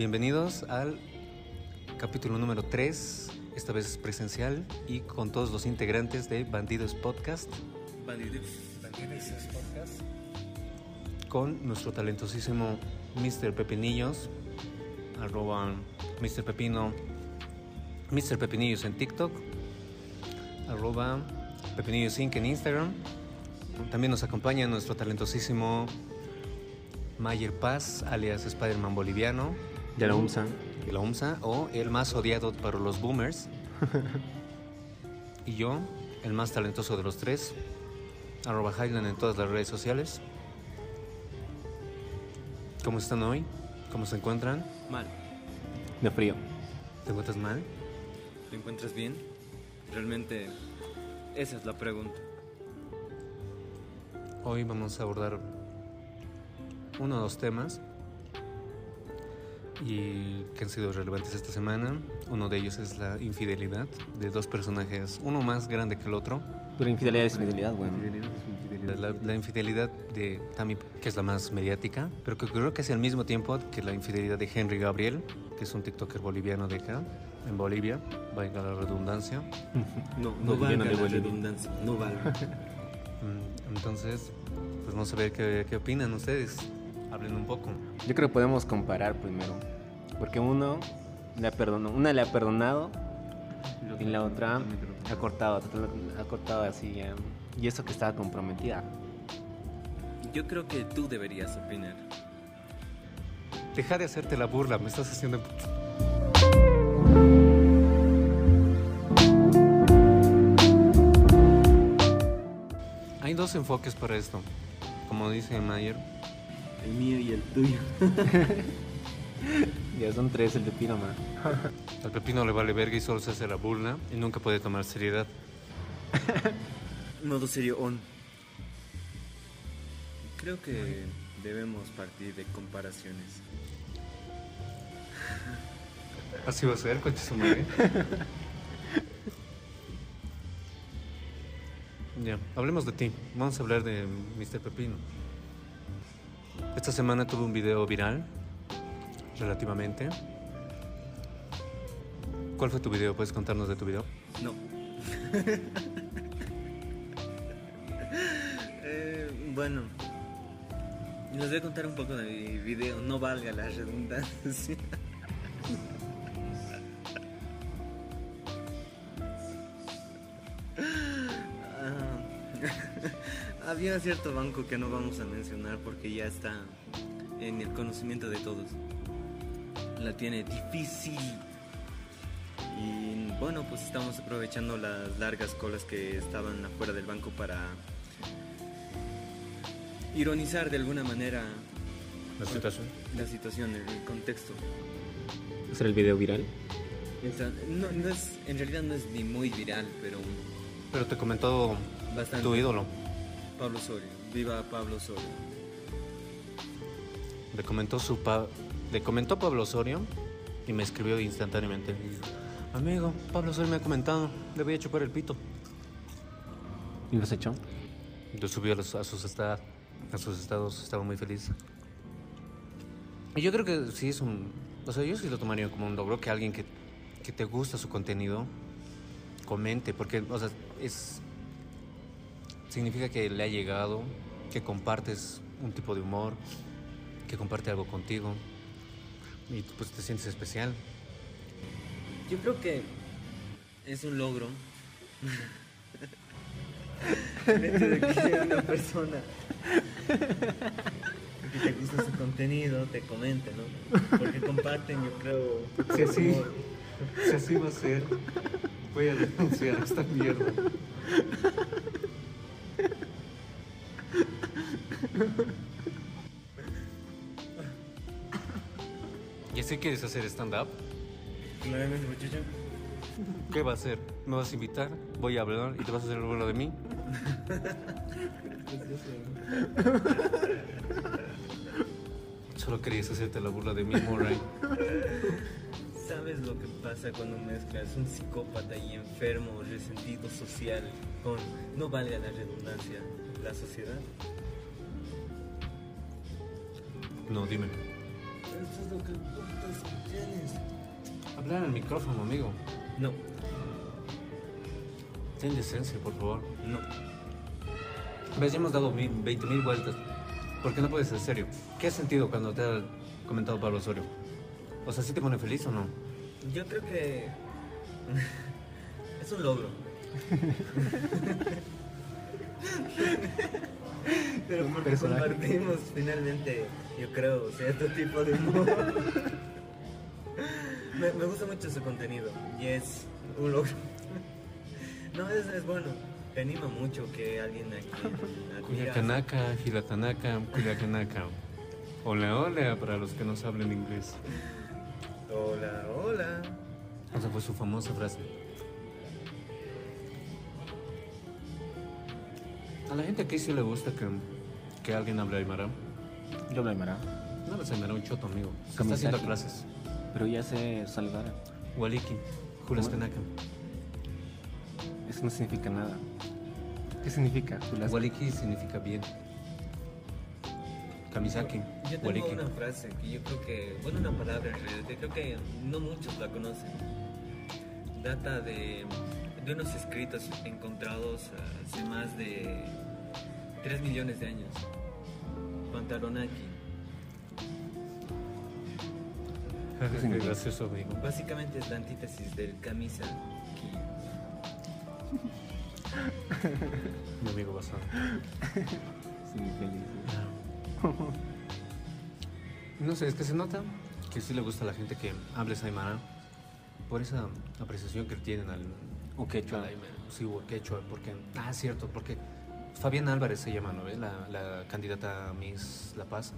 bienvenidos al capítulo número 3, esta vez presencial y con todos los integrantes de Bandidos Podcast. Bandidos, Bandidos Podcast. Con nuestro talentosísimo Mr. Pepinillos, arroba Mr. Pepino, Mr. Pepinillos en TikTok, arroba Pepinillos Inc. en Instagram. También nos acompaña nuestro talentosísimo Mayer Paz, alias Spider-Man boliviano. De la UMSA. De la UMSA, o el más odiado para los boomers. y yo, el más talentoso de los tres, arroba Highland en todas las redes sociales. ¿Cómo están hoy? ¿Cómo se encuentran? Mal. De frío. ¿Te encuentras mal? ¿Te encuentras bien? Realmente, esa es la pregunta. Hoy vamos a abordar uno o dos temas y que han sido relevantes esta semana. Uno de ellos es la infidelidad de dos personajes, uno más grande que el otro. Pero infidelidad es infidelidad, bueno. La, la infidelidad de Tammy, que es la más mediática, pero que creo que es al mismo tiempo que la infidelidad de Henry Gabriel, que es un TikToker boliviano de acá, en Bolivia, valga la redundancia. No, no Boliviano valga la redundancia, no valga. Mm, Entonces, pues vamos a ver qué, qué opinan ustedes. Hablen un poco. Yo creo que podemos comparar primero. Porque uno le ha perdonado, una le ha perdonado y la otra ha cortado, ha cortado así ya. Y eso que estaba comprometida. Yo creo que tú deberías opinar. Deja de hacerte la burla, me estás haciendo... Hay dos enfoques para esto. Como dice Mayer, El mío y el tuyo. Ya son tres el de Piroma. al pepino le vale verga y solo se hace la burla y nunca puede tomar seriedad. Modo serio on. Creo que debemos partir de comparaciones. Así va a ser, coche su madre. Ya, hablemos de ti. Vamos a hablar de Mr. Pepino. Esta semana tuve un video viral, relativamente. ¿Cuál fue tu video? ¿Puedes contarnos de tu video? No. Eh, bueno, les voy a contar un poco de mi video, no valga la redundancia. Había cierto banco que no vamos a mencionar porque ya está en el conocimiento de todos. La tiene difícil. Y bueno, pues estamos aprovechando las largas colas que estaban afuera del banco para ironizar de alguna manera La situación. la situación, el contexto. ¿Ese era el video viral? No, no es, en realidad no es ni muy viral, pero Pero te comentó bastante. tu ídolo. Pablo Soria. Viva Pablo Soria. Le comentó su pa- le comentó Pablo Osorio y me escribió instantáneamente. Amigo, Pablo Osorio me ha comentado, le voy a chupar el pito. ¿Y lo has hecho? Lo subió a, los- a sus esta- a sus estados, estaba muy feliz. Y yo creo que sí es un... O sea, yo sí lo tomaría como un logro que alguien que, que te gusta su contenido comente, porque, o sea, es... Significa que le ha llegado, que compartes un tipo de humor, que comparte algo contigo y pues te sientes especial. Yo creo que es un logro. De que sea una persona que te gusta su contenido, te comente, ¿no? Porque comparten, yo creo. Si así, si así va a ser, voy a denunciar esta mierda. ¿Y así quieres hacer stand-up? Claramente, muchacho. ¿Qué va a hacer? ¿Me vas a invitar? Voy a hablar y te vas a hacer el burla de mí. Solo querías hacerte la burla de mí, Murray. ¿Sabes lo que pasa cuando mezclas un psicópata y enfermo, resentido social con, no valga la redundancia, la sociedad? No, dime. Eso es lo que tienes. Hablar al micrófono, amigo. No, Ten decencia, por favor. no. Ves, ya hemos dado 20 mil vueltas. ¿Por qué no puedes ser serio? ¿Qué has sentido cuando te ha comentado Pablo Osorio? O sea, ¿sí te pone feliz o no? Yo creo que es un logro. Pero porque Personaje. compartimos finalmente, yo creo, cierto tipo de humor. me, me gusta mucho su contenido y es un logro. No, es, es bueno. Te anima mucho que alguien aquí. Cuyacanaka, Hilatanaka, Cuyacanaka. Hola, hola, para los que no hablan inglés. Hola, hola. Esa fue su famosa frase. A la gente aquí sí le gusta que, que alguien hable aymara. Yo hablo aymara, No les aymara un choto, amigo. Se está haciendo clases. pero ya sé saludar. Waliki, Julaskanaka. Eso no significa nada. ¿Qué significa? Julas? Waliki significa bien. Kamisaki, Yo tengo Waliki. una frase que yo creo que, bueno, una palabra en realidad, que creo que no muchos la conocen. Data de, de unos escritos encontrados hace más de 3 millones de años. Pantalonaki. Qué gracioso, amigo. Básicamente es la antítesis del camisa. Mi amigo basado. Sí, feliz. No sé, es que se nota que sí le gusta a la gente que hables aymara por esa apreciación que tienen al, O quechua. Sí, o quechua, porque... Ah, cierto, porque Fabiana Álvarez se llama, ¿no ves? La, la candidata a Miss La Paz.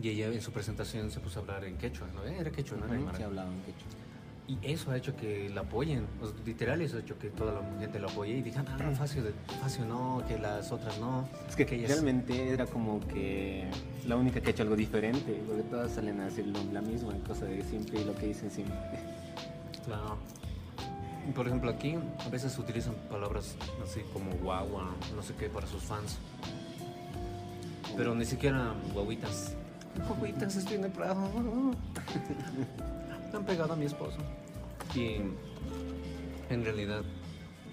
Y ella en su presentación se puso a hablar en quechua, ¿no? Era quechua, no Ujú, aymara. Sí, hablaba en quechua. Y eso ha hecho que la apoyen. O sea, literal, eso ha hecho que toda la gente la apoye y digan, ah, no, Facio, de- Facio no, que las otras no. Es que ellas- realmente era como que la única que ha hecho algo diferente, porque todas salen a decir la misma cosa de siempre y lo que dicen siempre. Claro. Por ejemplo, aquí a veces utilizan palabras así como guagua, no sé qué, para sus fans. Pero ni siquiera guaguitas. Guaguitas, estoy en el prado. Me han pegado a mi esposo. Y en realidad,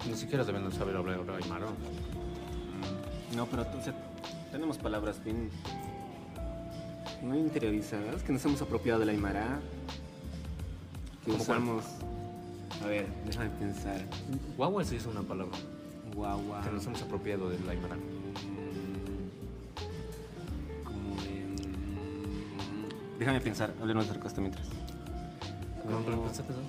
ni siquiera deben saber hablar aymara. No, pero o sea, tenemos palabras bien no interiorizadas, que nos hemos apropiado de la Aymara, que ¿Cómo cuál? A ver, déjame pensar. Guagua sí es una palabra Guagua. que nos hemos apropiado del aymara. Como en... Déjame pensar, hablemos de otra cosa mientras. Pensé, pensé.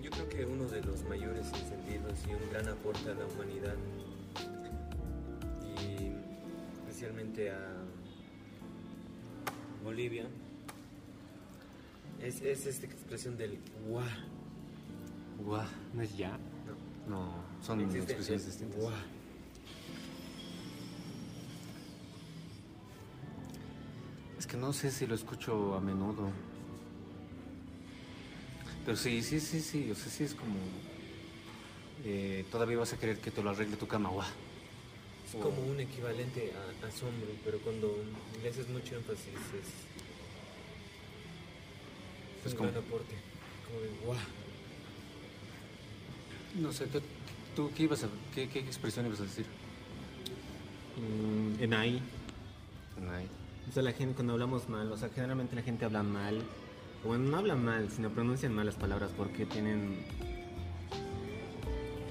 Yo creo que uno de los mayores incentivos y un gran aporte a la humanidad y especialmente a Bolivia es, es esta expresión del guá. Guau. ¿No es ya? No, son Existe expresiones distintas. Es que no sé si lo escucho a menudo. Pero sí, sí, sí, sí. O sea, sí es como. eh, todavía vas a querer que te lo arregle tu cama. Guau. Es como un equivalente a asombro, pero cuando le haces mucho énfasis es, es como- aporte. Como de guá. No sé, ¿tú, tú qué ibas a. Qué, qué expresión ibas a decir? Mm, en ahí. Ay, O sea, la gente cuando hablamos mal, o sea, generalmente la gente habla mal, o bueno, no habla mal, sino pronuncian mal las palabras porque tienen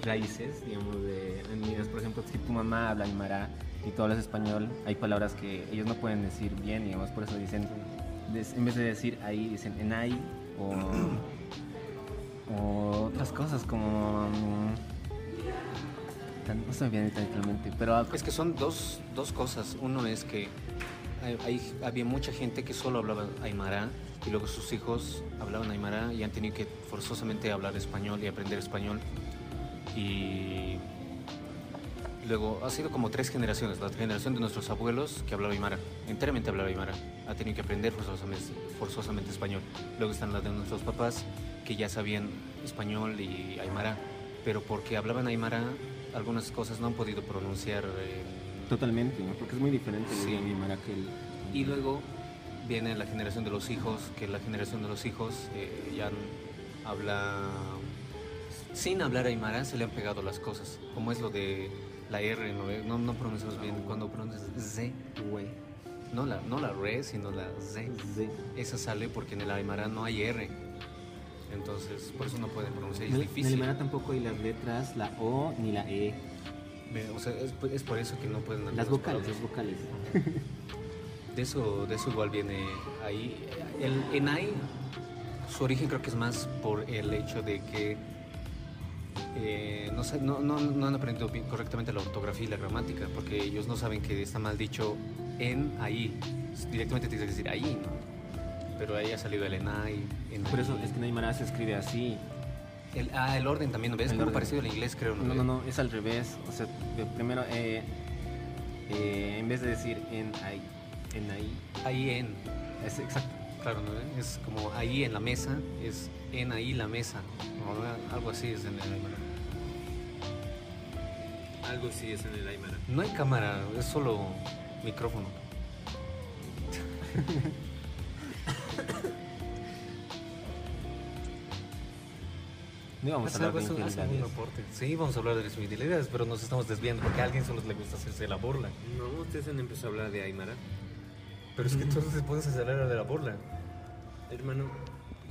raíces, digamos, de etnias. Por ejemplo, si tu mamá habla aymara y tú hablas español, hay palabras que ellos no pueden decir bien, digamos, por eso dicen, en vez de decir ahí, dicen en ahí, o, otras cosas como... mm, no se me viene literalmente, pero Es que son dos, dos cosas. Uno es que hay- había mucha gente que solo hablaba aymara y luego sus hijos hablaban aymara y han tenido que forzosamente hablar español y aprender español. Y luego ha sido como tres generaciones. La generación de nuestros abuelos que hablaba aymara, enteramente hablaba aymara, ha tenido que aprender forzosamente, forzosamente español. Luego están las de nuestros papás que ya sabían español y aymara, pero porque hablaban aymara, algunas cosas no han podido pronunciar eh, Totalmente, ¿no? porque es muy diferente el Sí. idioma aymara que el... Y luego viene la generación de los hijos, que la generación de los hijos eh, ya habla... Sin hablar aymara se le han pegado las cosas, como es lo de la R, no, no, no pronunciamos bien, cuando pronuncias Z, Güey. no la, no la re, sino la Z. Esa sale porque en el aymara no hay R. Entonces, por eso no pueden pronunciar, En es el- en el difícil. aymara tampoco hay las letras, la O ni la E. O sea, es, es por eso que no pueden Las vocales, las vocales. De eso, de eso igual viene ahí. El Enai, su origen creo que es más por el hecho de que eh, no, sé- no, no, no han aprendido bien- correctamente la ortografía y la gramática, porque ellos no saben que está mal dicho en ahí. Directamente tienes que decir ahí, ¿no? Pero ahí ha salido el Enai. en Por eso ahí. es que en aymara se escribe así. El, ah, el orden también, ¿no ves? Como parecido al inglés, creo, ¿no? No, no, no, es al revés. O sea, primero, eh, eh, en vez de decir en ahí, en ahí, Ahí en. es exacto. Claro, ¿no? Es como ahí en la mesa, es en ahí la mesa. ¿no? Algo así es en el Aymara. Algo sí es en el Aymara. No hay cámara, es solo micrófono. No íbamos a hablar de infidelidades. aporte. Sí, vamos a hablar de las infidelidades, pero nos estamos desviando porque a alguien solo le gusta hacerse la burla. No, ustedes han empezado a hablar de Aymara. Pero es que entonces puedes hacer de la burla. Hermano,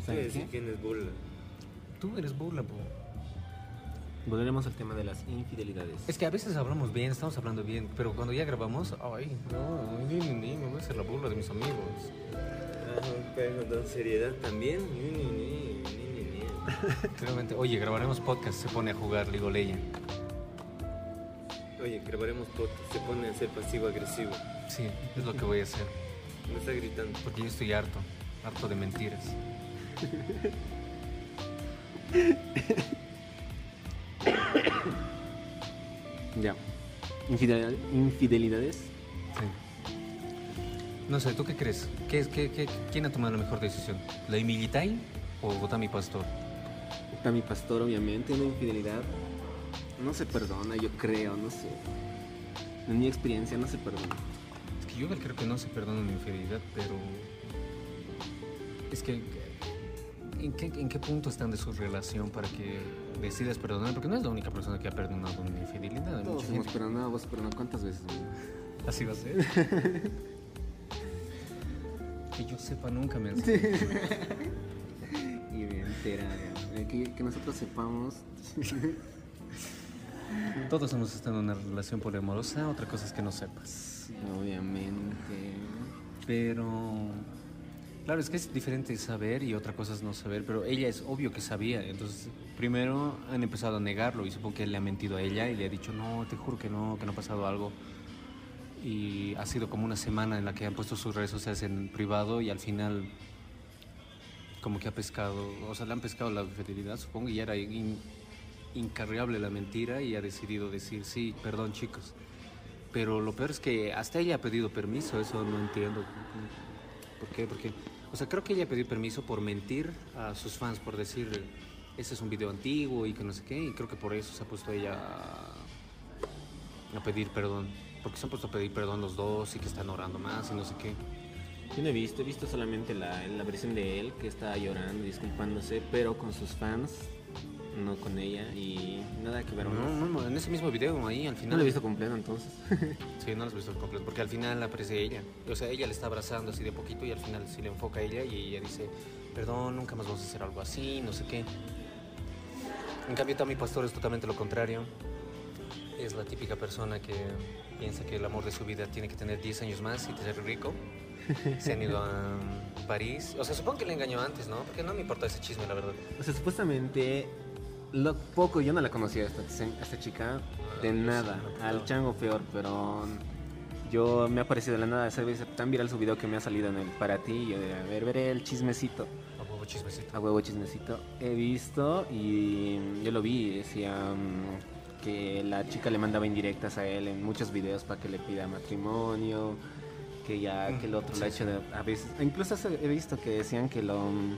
¿Sabe ¿qué decir quién es burla? Tú eres burla, po. Volveremos al tema de las infidelidades. Es que a veces hablamos bien, estamos hablando bien, pero cuando ya grabamos, ay, no, ni, ni, ni, me voy a hacer la burla de mis amigos. Ah, pero con seriedad también. Ni, ni, ni, ni, ni, ni. Realmente, oye, grabaremos podcast, se pone a jugar League of Legends. Oye, grabaremos podcast. Se pone a ser pasivo-agresivo. Sí, es lo que voy a hacer. Me está gritando. Porque yo estoy harto, harto de mentiras. Ya. Infidelidad- infidelidades. Sí. No sé, ¿tú qué crees? ¿Qué, es- qué, qué- quién ha tomado la mejor decisión? ¿La Imilitai o Gotami Pastor? Está mi pastor, obviamente, una infidelidad no se perdona, yo creo, no sé. En mi experiencia no se perdona. Yo creo que no se perdona una infidelidad, pero... Es que... ¿En qué, ¿En qué punto están de su relación para que decidas perdonar? Porque no es la única persona que ha perdonado una infidelidad. Todos hemos perdonado, vos perdonado cuántas veces. amigo? Así va a ser. que yo sepa, nunca me han... Y me entera, que, que nosotros sepamos. Todos hemos estado en una relación poliamorosa, otra cosa es que no sepas. Obviamente. Pero... Claro, es que es diferente saber y otra cosa es no saber, pero ella es obvio que sabía. Entonces, primero han empezado a negarlo y supongo que él le ha mentido a ella y le ha dicho, no, te juro que no, que no ha pasado algo. Y ha sido como una semana en la que han puesto sus redes sociales en privado y al final como que ha pescado, o sea, le han pescado la fidelidad, supongo, y ya era in- incarriable la mentira y ha decidido decir, sí, perdón chicos. Pero lo peor es que hasta ella ha pedido permiso, eso no entiendo. ¿Por qué? Porque, o sea, creo que ella pidió permiso por mentir a sus fans, por decir, ese es un video antiguo y que no sé qué, y creo que por eso se ha puesto ella a, pedir perdón. Porque se han puesto a pedir perdón los dos y que están orando más y no sé qué. Yo no he visto, he visto solamente la, la versión de él que está llorando, disculpándose, pero con sus fans, no con ella, y nada que ver. No, no, no, en ese mismo video, ahí al final. No lo he visto completo entonces. Sí, no lo has visto completo, porque al final aparece ella. O sea, ella le está abrazando así de poquito y al final sí le enfoca a ella y ella dice, perdón, nunca más vamos a hacer algo así, no sé qué. En cambio, Tommy Pastor es totalmente lo contrario. Es la típica persona que piensa que el amor de su vida tiene que tener 10 años más y ser rico. Se han ido a París. O sea, supongo que le engañó antes, ¿no? Porque no me importa ese chisme, la verdad. O sea, supuestamente, lo poco, yo no la conocía a esta, a esta chica, de Ah, nada, al chango peor, pero yo me ha parecido de la nada. Tan viral su video que me ha salido en el para ti, yo de, a ver, veré el chismecito, A huevo chismecito. a huevo chismecito, he visto y yo lo vi, decía mm, que la chica le mandaba indirectas a él en muchos videos para que le pida matrimonio, que ya, que el otro Sí, lo ha hecho de- a veces, incluso he visto que decían que lo... mm,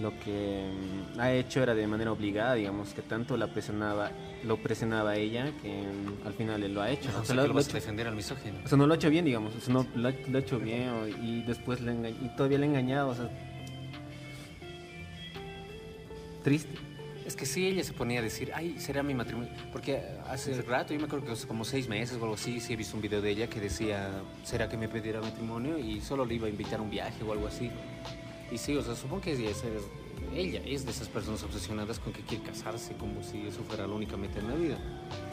lo que mm, ha hecho era de manera obligada, digamos, que tanto la presionaba, lo presionaba ella que mm, al final él lo ha hecho. O O sea, sea, que lo, lo lo ha vas a hecho- defender al misógino. o sea, no lo ha hecho bien, digamos, o sea, no, lo, ha, lo ha hecho bien o- y después le enga- y todavía le ha engañado, o sea, triste. Es que sí, ella se ponía a decir, ay, será mi matrimonio. Porque hace rato, yo me acuerdo que hace como seis meses o algo así, sí he visto un video de ella que decía, ¿será que me pedirá matrimonio? Y solo le iba a invitar a un viaje o algo así. Y sí, o sea, supongo que ella es, ella es de esas personas obsesionadas con que quiere casarse, como si eso fuera la única meta en la vida.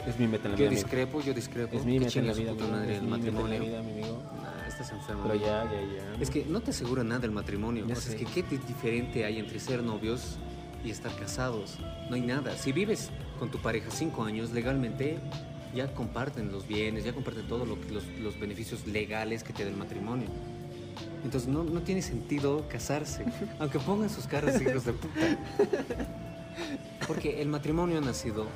Es mi meta en la Yo vida. amigo. discrepo, yo discrepo. Es mi meta en la vida, amigo, madre es el mi meta en la matrimonio. vida, mi amigo. Nah, estás enfermo. Pero ya, ya, ya. Es que no te asegura nada el matrimonio. Ya O sea, es que qué di- diferente hay entre ser novios y estar casados. No hay nada. Si vives con tu pareja cinco años, legalmente ya comparten los bienes, ya comparten todos los, los beneficios legales que te da el matrimonio. Entonces no, no tiene sentido casarse, aunque pongan sus caras hijos de puta. Porque el matrimonio ha nacido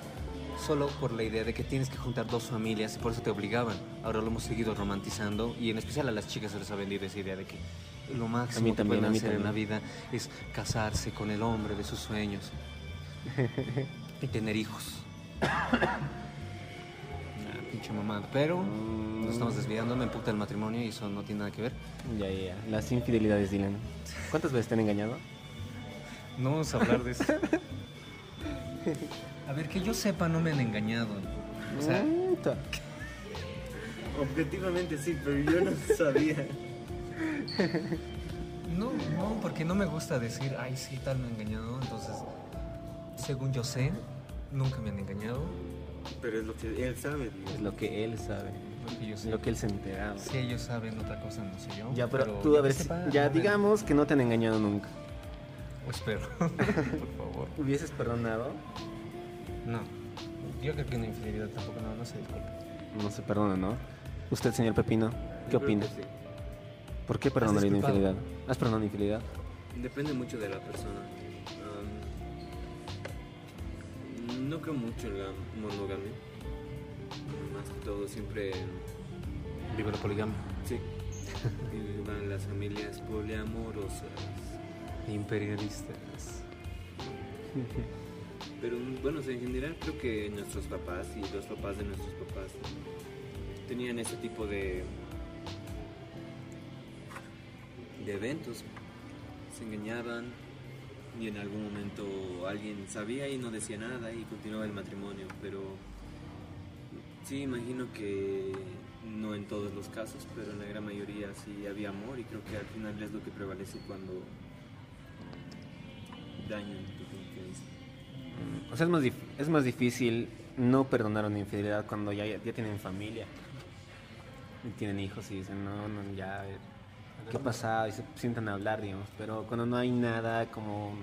solo por la idea de que tienes que juntar dos familias y por eso te obligaban. Ahora lo hemos seguido romantizando y en especial a las chicas se les ha vendido esa idea de que lo máximo mí que pueden a mí hacer en la vida es casarse con el hombre de sus sueños y tener hijos. Nah, pinche mamada. Pero nos estamos desviando, me emputa el matrimonio y eso no tiene nada que ver. Ya, ya, ya. Las infidelidades, Dylan. ¿Cuántas veces te han engañado? No vamos a hablar de eso. A ver, que yo sepa, no me han engañado. O sea. Objetivamente sí, pero yo no sabía. no, no, porque no me gusta decir, ay, sí, tal me han engañado. Entonces, según yo sé, nunca me han engañado. Pero es lo que él sabe. digo. Es lo que él sabe. Yo Es sé. lo que él se ha enterado. Si ellos saben otra cosa, no sé yo. Ya, pero, tú, a que ver, sepa, ya digamos que no te han engañado nunca. O espero, por favor. ¿Hubieses perdonado? No. Yo creo que una infidelidad tampoco, no, no se disculpe. No se perdona, ¿no? Usted, señor Pepino, ¿qué Yo creo opina? que sí. ¿Por qué perdonaría una infidelidad? ¿Has perdonado una infidelidad? Depende mucho de la persona. No creo mucho en la monogamia. Más que todo, siempre. Vive la poligamia. Sí. y van las familias poliamorosas. Imperialistas. Pero bueno, o sea, en general creo que nuestros papás y los papás de nuestros papás tenían ese tipo de de eventos. Se engañaban y en algún momento alguien sabía y no decía nada y continuaba el matrimonio, pero sí imagino que no en todos los casos, pero en la gran mayoría sí había amor y creo que al final es lo que prevalece cuando dañan tu confianza. O sea, es más, es más difícil no perdonar una infidelidad cuando ya, ya tienen familia. Y tienen hijos y dicen, no, no, ya, eh, ¿qué ha pasado? Y se sientan a hablar, digamos. Pero cuando no hay nada como,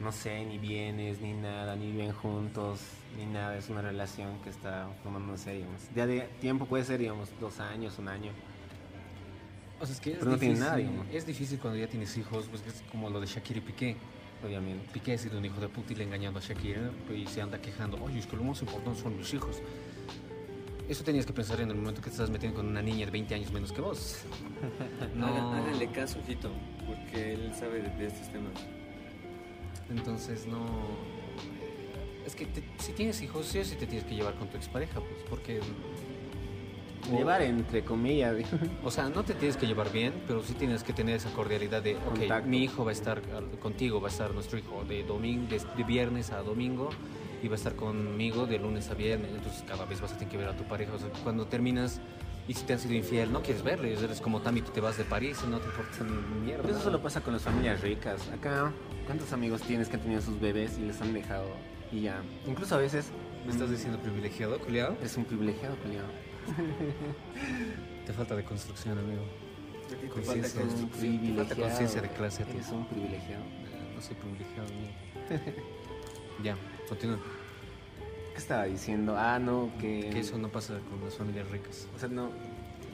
no sé, ni bienes, ni nada, ni viven juntos, ni nada, es una relación que está formándose, digamos. Ya de tiempo puede ser, digamos, dos años, un año. O sea, es que es Pero no tiene difícil, nada, digamos. Es difícil cuando ya tienes hijos, pues es como lo de Shakira y Piqué. Obviamente. Piqué ha sido un hijo de puta y le ha engañado a Shakira y se anda quejando, oye, es que lo más importante son mis hijos. Eso tenías que pensar en el momento que te estás metiendo con una niña de 20 años menos que vos. No. Háganle caso, Ojito, porque él sabe de, de estos temas. Entonces no... Es que te- si tienes hijos, sí o sí te tienes que llevar con tu expareja, pues, porque... o- Llevar entre comillas. O sea, no te tienes que llevar bien, pero sí tienes que tener esa cordialidad de, ok, Contacto. mi hijo va a estar contigo, va a estar nuestro hijo de, domingo, de, de viernes a domingo va a estar conmigo de lunes a viernes. Entonces cada vez vas a tener que ver a tu pareja. O sea, cuando terminas y si te han sido infiel, no quieres verle. Eres como Tami, tú te vas de París y no te importa ni mierda. Pero eso solo pasa con las familias ricas. Acá, ¿cuántos amigos tienes que han tenido sus bebés y les han dejado? Y ya. Incluso a veces. ¿Me estás diciendo privilegiado, culiao? Es un privilegiado, culiao. Te falta de construcción, amigo. Te Conciencia, privilegiado. falta conciencia de clase a ti. Es un privilegiado. No soy privilegiado, amigo. ya, continúa. ¿Qué estaba diciendo? Ah, no, que. Que eso no pasa con las familias ricas. O sea, no.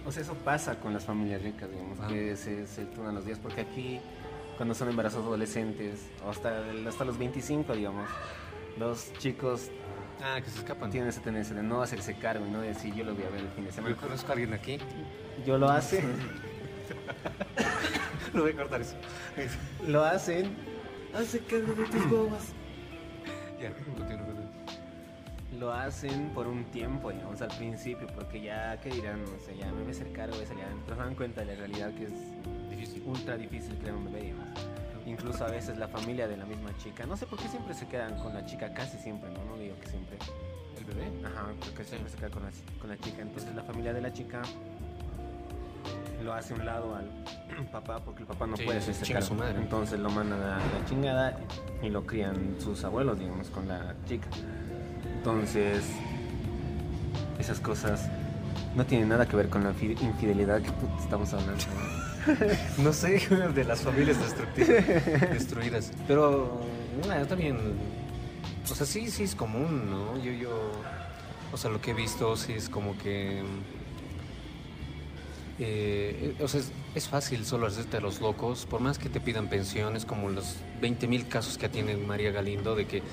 O sea, eso pasa con las familias ricas, digamos, Ah. que se, se turnan los días. Porque aquí, cuando son embarazos adolescentes, o hasta, hasta los 25, digamos, los chicos Ah, que se escapan. tienen esa tendencia de no hacerse cargo y no decir yo lo voy a ver el fin de semana. Yo conozco a alguien aquí. Yo lo hace. Lo voy a cortar eso. lo hacen Hace cargo de tus bobas. Ya, continúa. Lo hacen por un tiempo, digamos, al principio, porque ya, ¿qué dirán? No sé, ya me voy a hacer cargo de ya pero se dan cuenta de la realidad que es Difícil. ultra difícil crear un bebé, digamos. Incluso a veces la familia de la misma chica, no sé por qué siempre se quedan con la chica, casi siempre, ¿no? No digo que siempre. ¿El bebé? Ajá, porque siempre se queda con la, con la chica. Entonces la familia de la chica lo hace a un lado al papá porque el papá no Sí, puede se hacerse chinga cargo. su madre. Entonces lo mandan a la chingada y lo crían sus abuelos, digamos, con la chica. Entonces, esas cosas no tienen nada que ver con la fi- infidelidad que estamos hablando. ¿no? Sé, de las familias destruidas. Pero, bueno, también, o sea, sí, sí es común, ¿no? Yo, yo, o sea, lo que he visto sí es como que, eh, o sea, es, fácil solo hacerte a los locos, por más que te pidan pensiones, como los 20 mil casos que tiene María Galindo, de que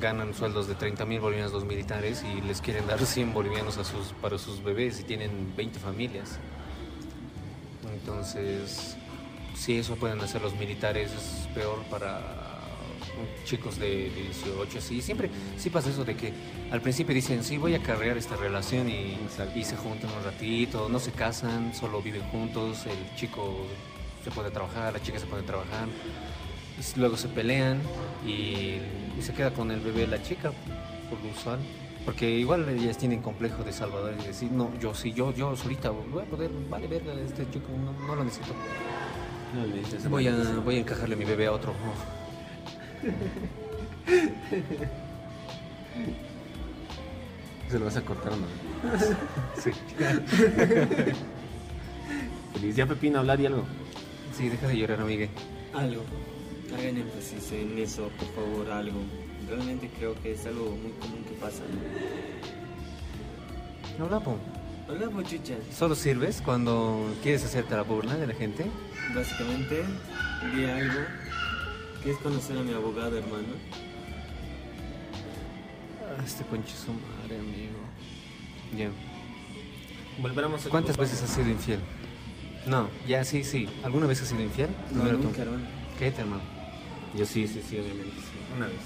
ganan sueldos de 30 mil bolivianos los militares y les quieren dar 100 bolivianos a sus, para sus bebés y tienen 20 familias. Entonces, si eso pueden hacer los militares, es peor para chicos de 18, sí, siempre, sí pasa eso de que al principio dicen, sí, voy a carrear esta relación y, y se juntan un ratito, no se casan, solo viven juntos, el chico se puede trabajar, la chica se puede trabajar, y s- luego se pelean y, y se queda con el bebé la chica, por lo usual. Porque igual ellas tienen complejo de salvador y decir, no, yo sí, yo, yo solita voy a poder, vale verga, este chico no, no lo necesito. No Voy a, voy a encajarle mi bebé a otro. Se lo vas a cortar, ¿no? Sí. Feliz. Ya Pepino, hablar y algo. Sí, deja de llorar, amigue. Algo. Hagan énfasis en eso, por favor, algo. Realmente creo que es algo muy común que pasa. ¿no? Habla, po. Hola, bochucha. ¿Solo sirves cuando quieres hacerte la burla de la gente? Básicamente, vi algo que es conocer a mi abogado, hermano. Ah, Este conche su madre, amigo. Ya. Volveremos a ¿Cuántas veces has sido infiel? No, ya, sí, sí. ¿Alguna vez has sido infiel? No, tú. nunca, hermano. Cállate, hermano. Yo sí, sí, sí, obviamente. sí. Una vez.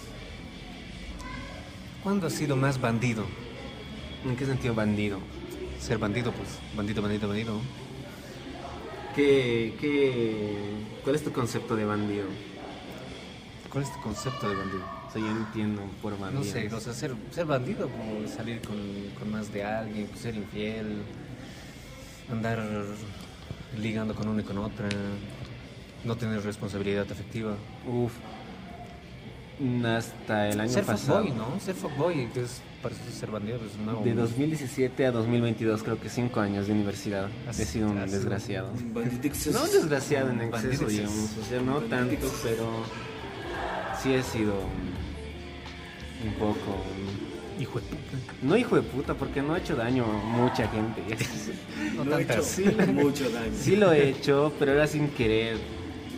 ¿Cuándo has sido más bandido? ¿En qué sentido bandido? Ser bandido, pues. Bandido, bandido, bandido. ¿Qué, qué, ¿Cuál es tu concepto de bandido? ¿Cuál es tu concepto de bandido? O sea, yo entiendo por bandido. No sé, o sea, ser, ser bandido, como salir con, con más de alguien, ser infiel, andar ligando con una y con otra, no tener responsabilidad afectiva. Uf. Hasta el año ser pasado. fuckboy, ¿no? Ser fuckboy, eso es ser bandido, pues no. De 2017 a 2022, creo que 5 años de universidad. Así- He sido un así. desgraciado. No un desgraciado en exceso, es- digamos. O sea, no tanto, pero sí he sido un, un poco. un- Hijo de puta. No hijo de puta, porque no he hecho daño a mucha gente. No Lo he hecho tantas. mucho daño. Sí lo he hecho, pero era sin querer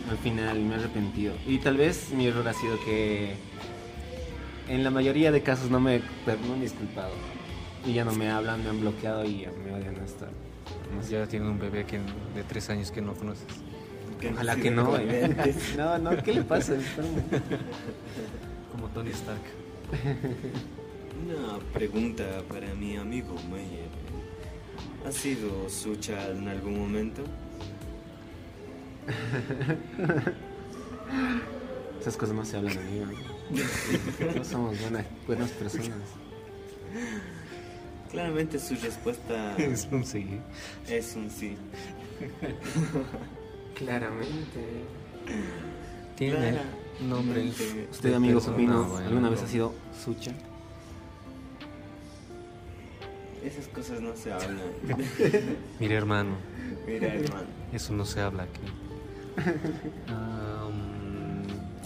al final y me he arrepentido. Y tal vez mi error ha sido que en la mayoría de casos no me, no me he disculpado. Y ya no me hablan, me han bloqueado y ya me odian hasta... No sé. Ya tienen un bebé que, de tres años que no conoces. Ojalá que no. eh. No, no, ¿qué le pasa? Como Tony Stark. Una pregunta para mi amigo Meyer. ¿Ha sido sucha en algún momento? Esas cosas no se hablan, amigo. No somos buenas, buenas personas. Claramente su respuesta Es un sí. es un sí. Claramente. Tiene Clara. nombre. Usted, amigo Pepino, bueno, ¿alguna vez ha sido sucha? Esas cosas no se hablan. Mira, hermano, Mira, hermano. eso no se habla aquí.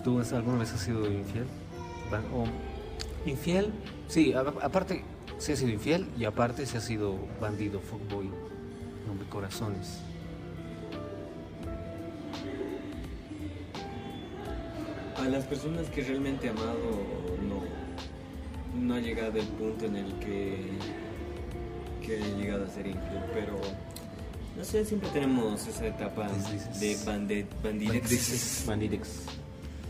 ¿Tú alguna vez has sido infiel? O- ¿Infiel? Sí, a- aparte se ha sido infiel y aparte se ha sido bandido, fuckboy, hombre corazones. A las personas que realmente he amado no, no ha llegado el punto en el que, que he llegado a ser infiel, pero no sé, siempre tenemos esa etapa de bande, bandidex. Bandidex.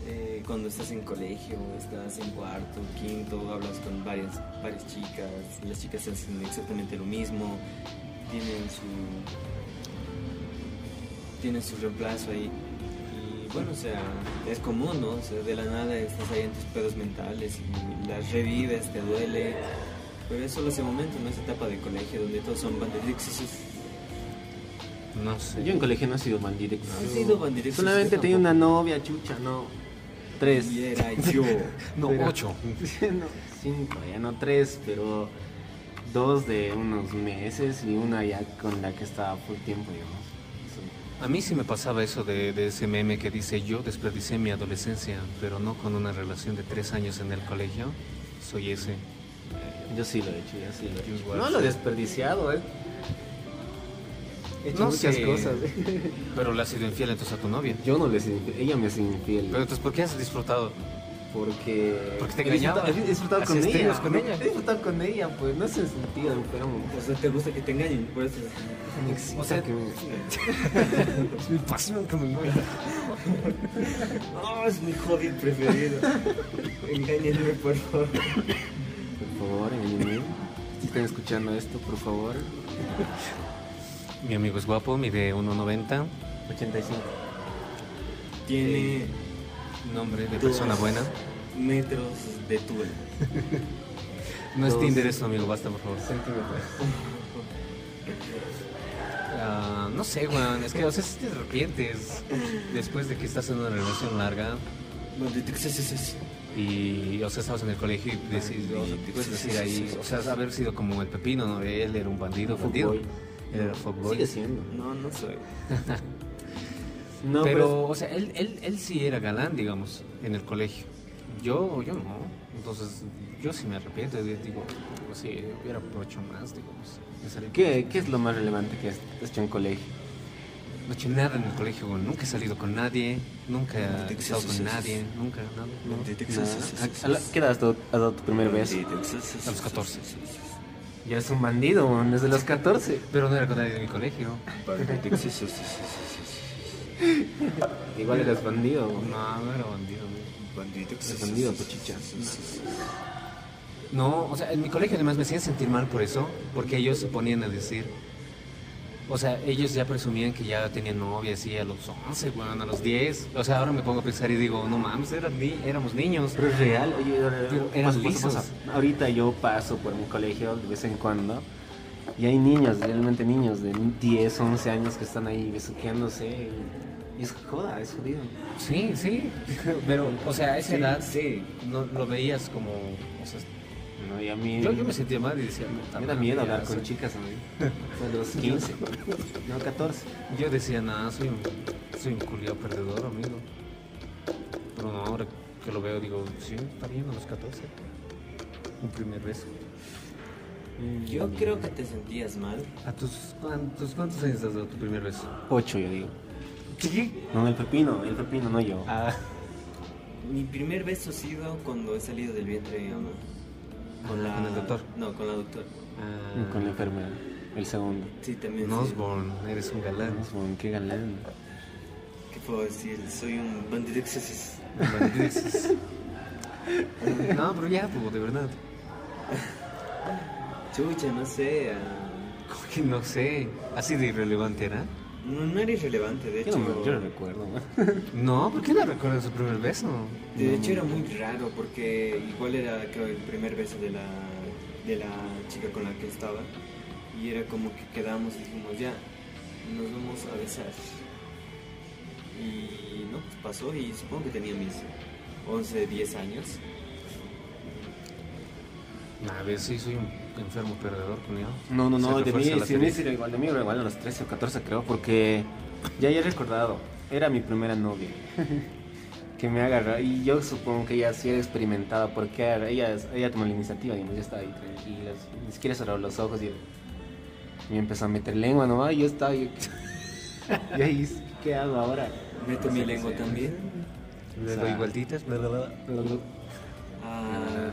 eh, cuando estás en colegio, estás en cuarto, quinto, hablas con varias, varias chicas, las chicas hacen exactamente lo mismo, tienen su tienen su reemplazo ahí. Y bueno, o sea, es común, ¿no? O sea, de la nada estás ahí en tus pedos mentales y las revives, te duele. Pero es solo ese momento, ¿no? Esa etapa de colegio donde todos son bandidos. No sé. Yo en colegio no he sido bandido. ¿Has sido bandido? Solamente tenía una novia, chucha, no. Tres. Y era yo. No, Pero- ocho. no, cinco, ya no tres, pero dos de unos meses y una ya con la que estaba full tiempo, digamos. Eso. A mí sí me pasaba eso de, de ese meme que dice yo desperdicié mi adolescencia, pero no con una relación de tres años en el colegio. Soy ese. Yo sí lo he hecho, yo sí lo he hecho. No lo he sí. desperdiciado, ¿eh? He hecho No muchas sé. cosas. Pero le has sido infiel entonces a tu novia. Yo no le he sido infiel, ella me ha sido infiel. Pero entonces, ¿por qué has disfrutado? porque. Porque te he disfrutado- engañaba. He disfrutado con ella. con ella. He disfrutado con ella, pues no se sentido enfermo. O sea, te gusta que te engañen, por eso. O sea, que me- Es mi pasión que me Oh, es mi hobby preferido. Engáñenme, por favor. Por favor, engáñenme. Si están escuchando esto, por favor. Mi amigo es guapo, mide 1.90, 85. Tiene nombre de persona buena. metros de altura. No es Dos. Tinder eso, amigo, basta, por favor. Centímetros. Ah, no sé, weón, es que, o sea, si te arrepientes después de que estás en una relación larga Maldito que seas ese. y, o sea, estabas en el colegio y, decís, o sea, te puedes decir ahí, o sea, haber sido como el pepino, ¿no? Él era un bandido, bandido. Era fuckboy. Sigue siendo. No, no soy. No, pero, o sea, él, él, él sí era galán, digamos, en el colegio. Yo, yo no. Entonces, yo sí me arrepiento. Digo, sí, hubiera hecho más, digamos. ¿Qué, ¿Qué es lo más relevante que has hecho en colegio? No he hecho nada en el colegio, güey. Nunca he salido con nadie. Nunca he estado con nadie. Nunca, nada. no. Maldito que Nada. seas ese. ¿A- a la- ¿Qué edad has dado, tu primer beso? A los 14. Ya es un bandido, man, desde los 14. Pero no era con nadie de mi colegio. Igual eres bandido. No, man. no era bandido, bandido, ese. pechicha. No, o sea, en mi colegio además me hacían sentir mal por eso, porque ellos se ponían a decir, o sea, ellos ya presumían que ya tenían novia así a los 11, weón, a los 10. O sea, ahora me pongo a pensar y digo, no mames, eran ni- éramos niños. Pero es real, oye, Pero eran pasa, lisos. pasa. Ahorita yo paso por mi colegio de vez en cuando y hay niños, realmente niños de 10, 11 años que están ahí besuqueándose y, y es joda, es jodido. Sí, sí, pero, o sea, a esa Sí, edad sí. no, lo veías como, o sea, No, y a mí yo, yo me sentía mal y decía, me da miedo hablar con chicas. chicas a mí. A los 15, no 14. Yo decía, nada, soy un, soy un culiao perdedor, amigo. Pero no, ahora que lo veo, digo, sí, está bien a los 14. Un primer beso. Yo creo que te sentías mal. ¿A tus cuántos, cuántos años has dado tu primer beso? 8 yo digo. ¿Qué? No, el pepino, el pepino, no yo. Ah, Mi primer beso ha sido cuando he salido del vientre de mi mamá. ¿Con el doctor? No, con la doctora. ah, Con la enfermera, el segundo. Sí, también. sí. Nosborn, eres un galán. Osborne, qué galán. ¿Qué puedo decir? Soy un bandido Bandideces. No, pero ya, pues, de verdad. Chucha, no sé. ah, Como que no sé. Así de irrelevante era. No, no era irrelevante, de Yo hecho. no yo no recuerdo. No, ¿por qué no recuerdas su primer beso? De hecho era muy raro porque igual era creo el primer beso de la, de la chica con la que estaba y era como que quedamos y dijimos ya, nos vamos a besar. Y no, pues pasó y supongo que tenía mis 11, 10 años. A ver, sí, soy un enfermo perdedor, cuñado. No, no, no, de mí, sí, de mí teoría. sí era igual, de mí era igual a los 13 o 14 creo, porque ya ya he recordado, era mi primera novia que me agarró y yo supongo que ella sí era experimentada porque ella, ella, ella tomó la iniciativa, digamos, yo estaba ahí tranquila, ni siquiera cerró los ojos y me empezó a meter lengua nomás y yo estaba ahí, y ahí, ¿qué hago ahora? Meto mi lengua también. Le doy vueltitas. Ah,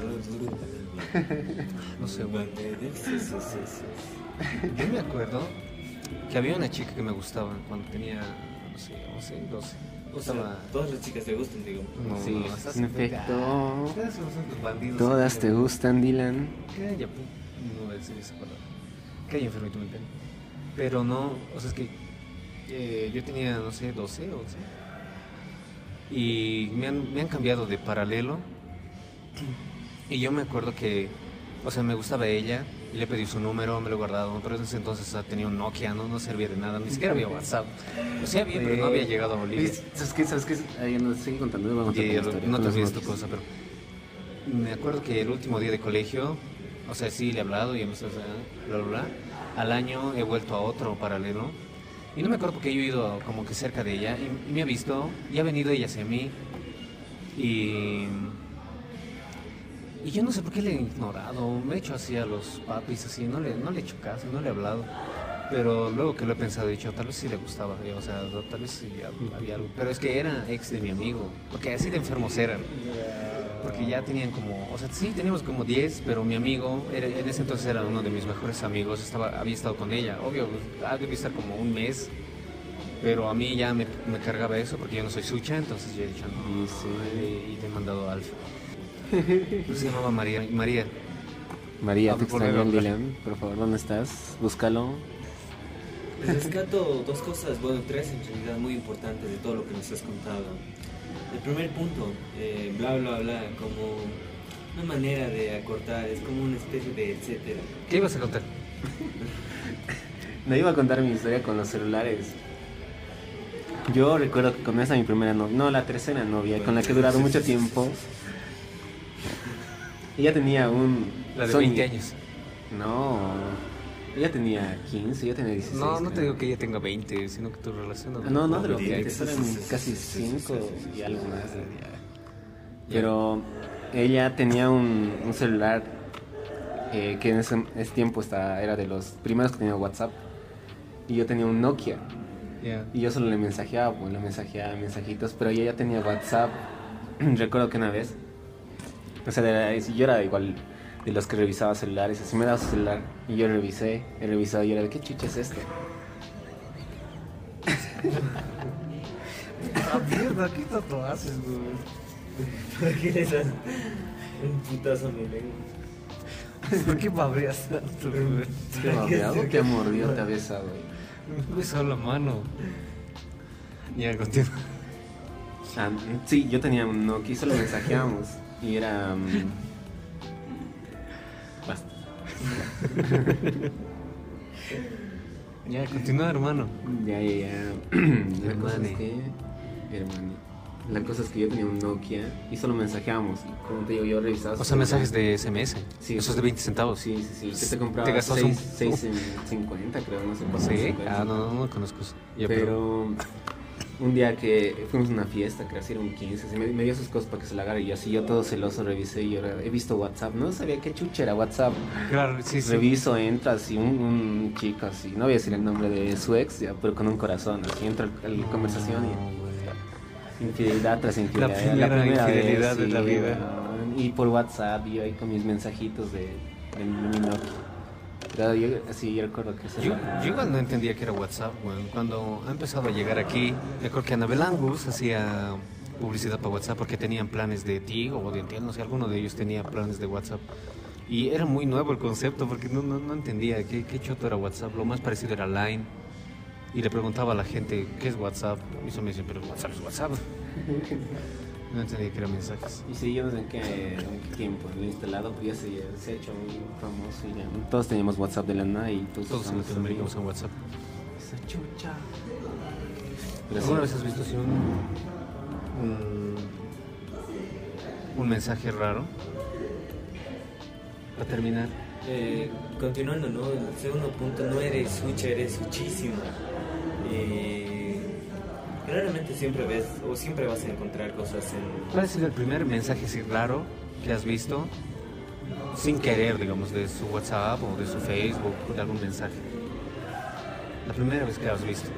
No sé, güey. Sí, sí, sí, sí. Yo me acuerdo que había una chica que me gustaba cuando tenía, no sé, 11, 12, O sea, todas las chicas te gustan, digo. No, Sí, no, estás en efecto. Ustedes son tus bandidos. Todas te gustan, Dylan. Calla, no voy a decir esa palabra. Calla, enfermito mental. Pero no, o sea, es que eh, yo tenía, no sé, 12 o 11. Y me han, me han cambiado de paralelo. Y yo me acuerdo que, o sea, me gustaba ella. Y le pedí su número, me lo he guardado. Pero en ese entonces tenía un Nokia, no, no servía de nada. Ni siquiera había WhatsApp. O sea, había, pero no había llegado a Bolivia. ¿Sabes qué? ¿Sabes qué? Ahí no sigue contando. Vamos a Y historia. no te olvides tu cosa, pero me acuerdo que el último día de colegio, o sea, sí le he hablado y empezó a bla, bla, bla. Al año he vuelto a otro paralelo. Y no me acuerdo porque yo he ido como que cerca de ella y, y me ha visto y ha venido ella hacia mí. Y, y yo no sé por qué le he ignorado, me he hecho así a los papis, así, no le, no le he hecho caso, no le he hablado. Pero luego que lo he pensado, he dicho, tal vez sí le gustaba, o sea, tal vez sí hab- había algo. Pero es que era ex de mi amigo, porque así de enfermos eran. Porque ya tenían como, o sea, sí, teníamos como 10, pero mi amigo, era- en ese entonces era uno de mis mejores amigos, estaba, había estado con ella. Obvio, ha debido estar como un mes, pero a mí ya me, cargaba eso, porque yo no soy sucha, entonces yo he dicho, no, Y sí. y te he mandado alfa. Pues se llamaba María. María, María, Ah, te extraño, favor. Dylan. Por favor, ¿dónde estás? Búscalo. Rescato dos cosas, bueno, tres en realidad muy importantes de todo lo que nos has contado. El primer punto, eh, bla bla bla, como una manera de acortar, es como una especie de etcétera. ¿qué ibas a contar? Me iba a contar mi historia con los celulares. Yo recuerdo que con esa mi primera novia, no, la tercera novia, con la que he durado mucho tiempo. Ella tenía un. La de Sony. 20 años. No, ella tenía 15, yo tenía 16. No, no te digo que ella tenga 20, sino que tu relación... Ah, No, no de los Sí, 20, sí, eran casi sí, sí, sí, 5 sí, sí, y algo más. Pero ella tenía un, un celular eh, que en ese, ese tiempo estaba, era de los primeros que tenía WhatsApp. Y yo tenía un Nokia. Ya. Y yo solo le mensajeaba, pues le mensajeaba mensajitos, pero ella ya tenía WhatsApp. Recuerdo que una vez, o sea, de- yo era igual de los que revisaba celulares, así me daba su celular y yo revisé, he revisado y era de qué chucha es esto. Ah, mierda, ¿qué tanto haces, güey? ¿Por qué le das un putazo a mi lengua? ¿Por qué babreas tanto, güey? ¿Qué babeado? ¿Qué mordido te ha besado? Me besó la mano. Ya, continúa. Ah, sí, yo tenía un Nokia solo mensajeábamos y era... mm, basta. Ya, continúa, hermano. Ya, ya, ya. La cosa Hermane. es que. Hermane. La cosa es que yo tenía un Nokia y solo mensajeábamos. Como te digo, yo revisaba. O sea, mensajes de SMS. Sí, Esos de 20 centavos. Sí, sí, sí. Que te compraba ¿Te gastas un- 6 en 50, creo, no sé cuánto. ¿Sí? 50. Ah, no, no, no conozco eso. Ya, pero, un día que fuimos a una fiesta, que así era un 15, así me, me dio sus cosas para que se la agarre y yo así, yo todo celoso revisé y ahora he visto WhatsApp. No sabía qué chucha era WhatsApp. Claro, sí, sí. Reviso, entras y un, un chico así, no voy a decir el nombre de su ex, ya, pero con un corazón, así entra la conversación y... Infidelidad tras infidelidad. primera infidelidad de la vida. Y por WhatsApp, yo ahí con mis mensajitos de, de mi Nokia. Pero yo, así, yo recuerdo que eso Yo, era- yo igual no entendía que era WhatsApp, weón. Cuando ha empezado a llegar aquí, me acuerdo que Anabel Angus hacía publicidad para WhatsApp porque tenían planes de Tigo o de Entiel, no sé, alguno de ellos tenía planes de WhatsApp. Y era muy nuevo el concepto porque no, no, no entendía qué, qué choto era WhatsApp. Lo más parecido era Line. Y le preguntaba a la gente, ¿qué es WhatsApp? Y eso me dicen, pero WhatsApp es WhatsApp. No entendía que eran mensajes. Y sí, yo no sé en qué, en qué tiempo lo he instalado, pues ya se, se ha hecho muy famoso y ya. Todos teníamos WhatsApp de la nada y todos, Todos en Latinoamérica usan WhatsApp. Esa chucha. Pero sí, ¿Alguna vez has visto así un, un, un mensaje raro? Para terminar. Eh, continuando, ¿no? El segundo punto, no eres sucha, eres suchísima. Y claramente siempre ves, o siempre vas a encontrar cosas en... ¿Cuál ha sido el primer mensaje así raro que has visto sin querer, digamos, de su WhatsApp o de su Facebook, de algún mensaje? La primera vez que has visto.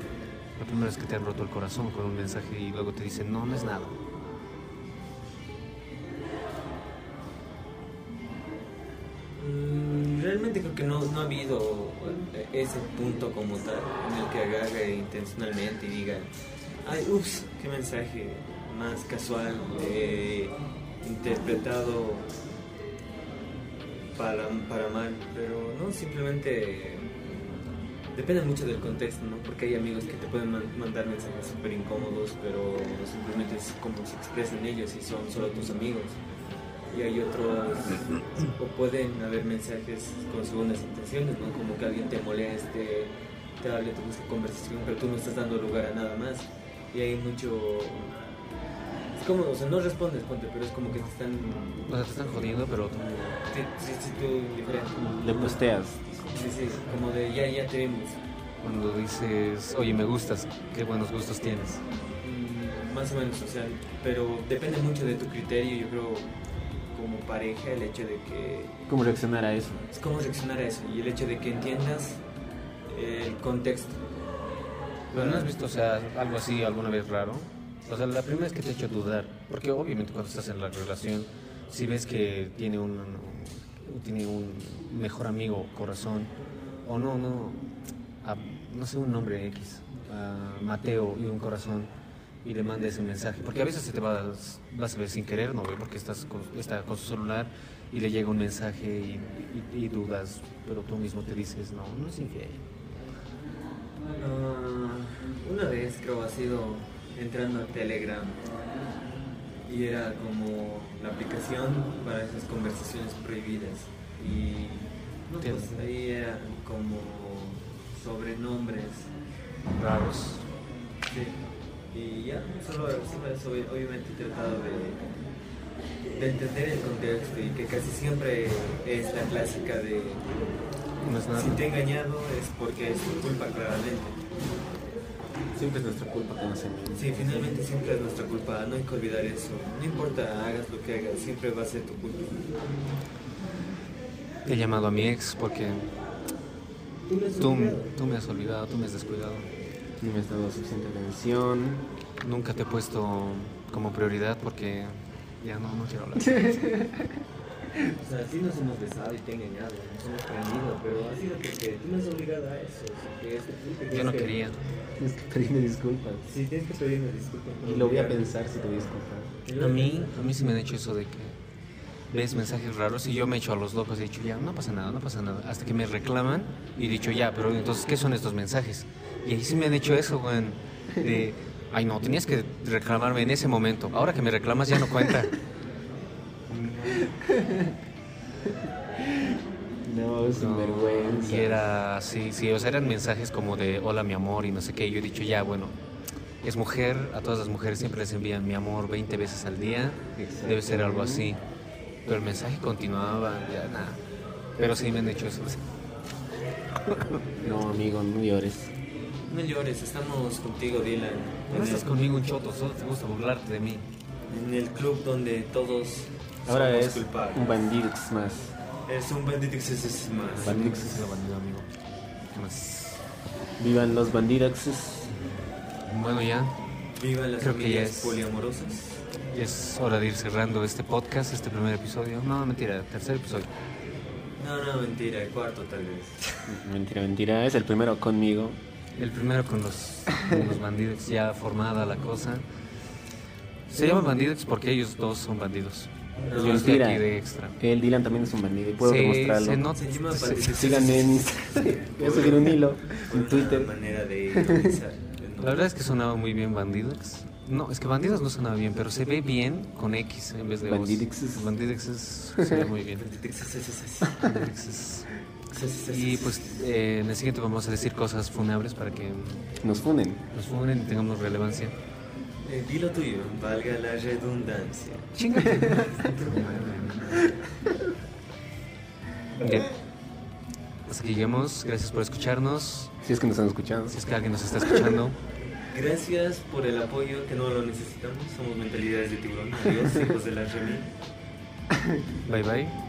La primera vez que te han roto el corazón con un mensaje y luego te dicen, no, no es nada. Mm, Realmente creo que no, no ha habido ese punto como tal en el que agarre intencionalmente y diga Ay, ups, qué mensaje más casual, eh, interpretado para, para mal, pero no, simplemente depende mucho del contexto, ¿no? Porque hay amigos que te pueden man- mandar mensajes súper incómodos, pero simplemente es como se expresan ellos y son solo tus amigos. Y hay otros, o pueden haber mensajes con segundas intenciones, ¿no? Como que alguien te moleste, te hable, te busque conversación, pero tú no estás dando lugar a nada más. Y hay mucho... Es como, o sea, no respondes, ponte, pero es como que te están... O sea, te están jodiendo, pero Sí, sí, diferente. Le posteas. Sí, sí, como de ya, ya te vimos. cuando dices, oye, me gustas, qué buenos gustos tienes. Mm, Más o menos, o sea, pero depende mucho de tu criterio, yo creo, como pareja, el hecho de que ¿Cómo reaccionar a eso? es cómo reaccionar a eso y el hecho de que entiendas el contexto. Pero no has visto, o sea, algo así alguna vez raro. O sea, la primera vez que te ha hecho dudar, porque obviamente cuando estás en la relación, si ves que tiene un, tiene un mejor amigo, corazón, o no, no, no sé un nombre X, a Mateo y un corazón, y le manda ese mensaje, porque a veces se te vas, vas a ver sin querer, ¿no? Porque estás con, está con su celular y le llega un mensaje y dudas, pero tú mismo te dices, no, no es infiel. Ah, una vez creo ha sido entrando a Telegram y era como la aplicación para esas conversaciones prohibidas y no, pues ahí eran como sobrenombres Raros. Sí. Y ya, solo, solo obviamente he tratado de, de entender el contexto y que casi siempre es la clásica de No si te he engañado es porque es tu culpa claramente. Siempre es nuestra culpa que nos engañan. Sí, finalmente siempre es nuestra culpa, no hay que olvidar eso. No importa, hagas lo que hagas, siempre va a ser tu culpa. He llamado a mi ex porque Tú me has tú, olvidado. tú me has olvidado, tú me has descuidado. No me has dado suficiente atención. Nunca te he puesto como prioridad porque ya no, no quiero hablar. O sea, sí nos hemos besado y te he engañado, nos hemos prendido, pero ha sido porque tú me has obligado a eso. o sea, que es tu culpa, Yo no que- quería. Tienes que pedirme disculpas. Sí, tienes que pedirme disculpas. Y lo voy a pensar si te voy a disculpar. A mí, a mí sí me han hecho eso de que ves mensajes raros y yo me echo a los locos y he dicho, ya, no pasa nada, no pasa nada. Hasta que me reclaman y he dicho, ya, pero entonces, ¿qué son estos mensajes? Y ahí sí me han hecho eso, güey. De, ay, no, tenías que reclamarme en ese momento. Ahora que me reclamas ya no cuenta. No, es No, vergüenza. Y era así, sí, o sea, eran mensajes como de hola mi amor y no sé qué. Y yo he dicho, ya, bueno, es mujer, a todas las mujeres siempre les envían mi amor 20 veces al día. Debe ser algo así. Pero el mensaje continuaba, ya nada. Pero sí me han hecho eso. No, amigo, no llores. No llores, estamos contigo, Dylan. No estás el, conmigo un choto, solo te gusta burlarte de mí. en el club donde todos Ahora somos es culpables. un bandix más. Es un banditix es- más. Bandix. Es lo bandido, amigo. ¿Qué más? Vivan los bandidaxes. Bueno, ya Vivan las Creo que ya familias es- poliamorosas. es hora de ir cerrando este podcast, este primer episodio. No, mentira, tercer episodio. No, no, mentira, el cuarto tal vez. Mentira, mentira. Es el primero conmigo. El primero con los, con los bandidos, ya formada la cosa. Se llaman bandidos porque ellos dos son bandidos. Estoy mentira. aquí de extra. El Dylan también es un bandido y puedo Sí, demostrarlo. se nota. Síganme en Instagram. Voy a subir un hilo en Twitter. manera de La verdad es que sonaba muy bien bandidos. No, es que bandidos no sonaba bien, pero se ve bien con X en vez de. Bandidixes se ve muy bien. nombre. Banditix es- es- es- es- Bandidixes. es- es- es- Y es- pues eh, en el siguiente vamos a decir cosas funables para que Nos funen. nos funen y tengamos relevancia. Eh, dilo tuyo, valga la redundancia. Chingate. Bien. Hasta aquí llegamos. Gracias por escucharnos. Si es que nos están escuchando. Si es que alguien nos está escuchando, Gracias por el apoyo que no lo necesitamos. Somos mentalidades de tiburón. Adiós, hijos de la Remy. bye bye.